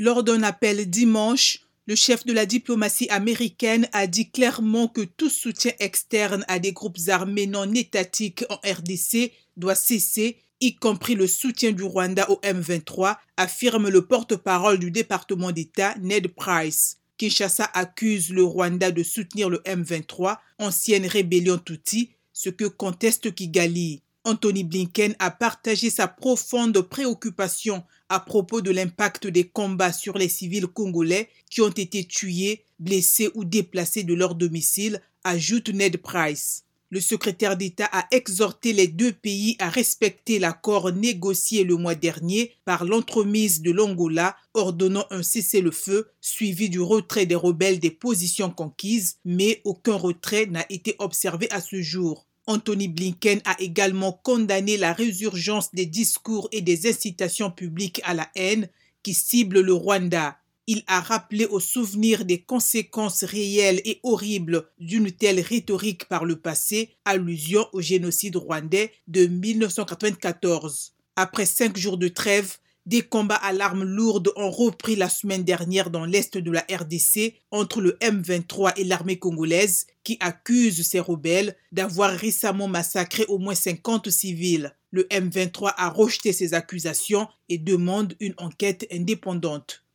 Lors d'un appel dimanche, le chef de la diplomatie américaine a dit clairement que tout soutien externe à des groupes armés non étatiques en RDC doit cesser, y compris le soutien du Rwanda au M23, affirme le porte-parole du département d'État Ned Price. Kinshasa accuse le Rwanda de soutenir le M23, ancienne rébellion Tutsi, ce que conteste Kigali. Anthony Blinken a partagé sa profonde préoccupation à propos de l'impact des combats sur les civils congolais qui ont été tués, blessés ou déplacés de leur domicile, ajoute Ned Price. Le secrétaire d'État a exhorté les deux pays à respecter l'accord négocié le mois dernier par l'entremise de l'Angola, ordonnant un cessez-le-feu suivi du retrait des rebelles des positions conquises, mais aucun retrait n'a été observé à ce jour. Anthony Blinken a également condamné la résurgence des discours et des incitations publiques à la haine qui ciblent le Rwanda. Il a rappelé au souvenir des conséquences réelles et horribles d'une telle rhétorique par le passé, allusion au génocide rwandais de 1994. Après cinq jours de trêve, des combats à l'arme lourde ont repris la semaine dernière dans l'est de la RDC entre le M23 et l'armée congolaise qui accuse ces rebelles d'avoir récemment massacré au moins 50 civils. Le M23 a rejeté ces accusations et demande une enquête indépendante.